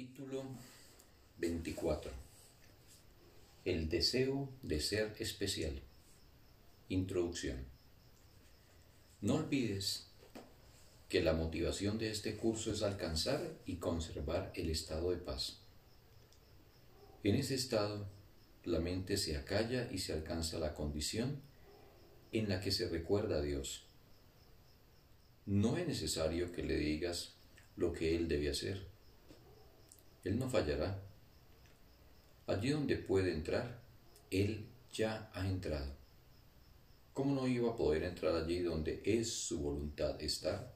Capítulo 24 El deseo de ser especial Introducción No olvides que la motivación de este curso es alcanzar y conservar el estado de paz. En ese estado, la mente se acalla y se alcanza la condición en la que se recuerda a Dios. No es necesario que le digas lo que Él debe hacer él no fallará. Allí donde puede entrar, Él ya ha entrado. ¿Cómo no iba a poder entrar allí donde es su voluntad estar?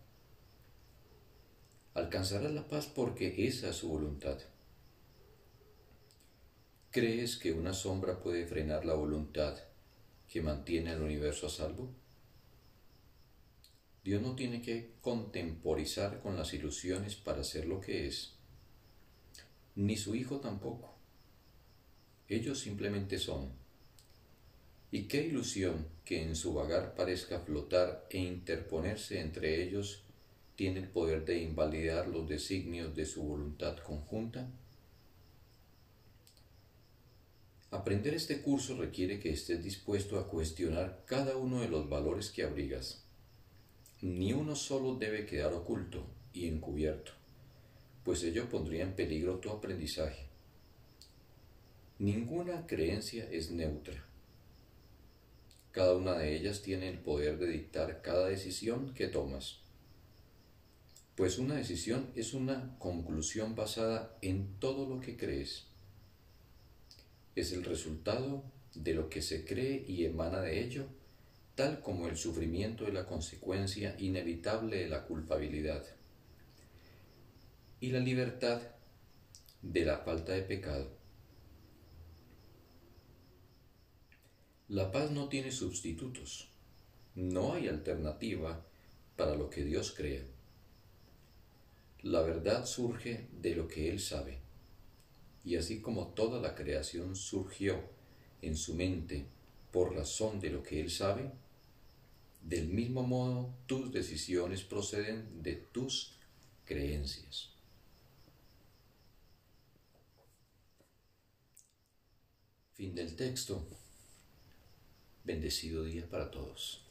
Alcanzará la paz porque esa es su voluntad. ¿Crees que una sombra puede frenar la voluntad que mantiene el universo a salvo? Dios no tiene que contemporizar con las ilusiones para ser lo que es ni su hijo tampoco. Ellos simplemente son. Y qué ilusión que en su vagar parezca flotar e interponerse entre ellos tiene el poder de invalidar los designios de su voluntad conjunta. Aprender este curso requiere que estés dispuesto a cuestionar cada uno de los valores que abrigas. Ni uno solo debe quedar oculto y encubierto pues ello pondría en peligro tu aprendizaje. Ninguna creencia es neutra. Cada una de ellas tiene el poder de dictar cada decisión que tomas. Pues una decisión es una conclusión basada en todo lo que crees. Es el resultado de lo que se cree y emana de ello, tal como el sufrimiento es la consecuencia inevitable de la culpabilidad y la libertad de la falta de pecado. La paz no tiene sustitutos, no hay alternativa para lo que Dios crea. La verdad surge de lo que Él sabe, y así como toda la creación surgió en su mente por razón de lo que Él sabe, del mismo modo tus decisiones proceden de tus creencias. Fin del texto. Bendecido día para todos.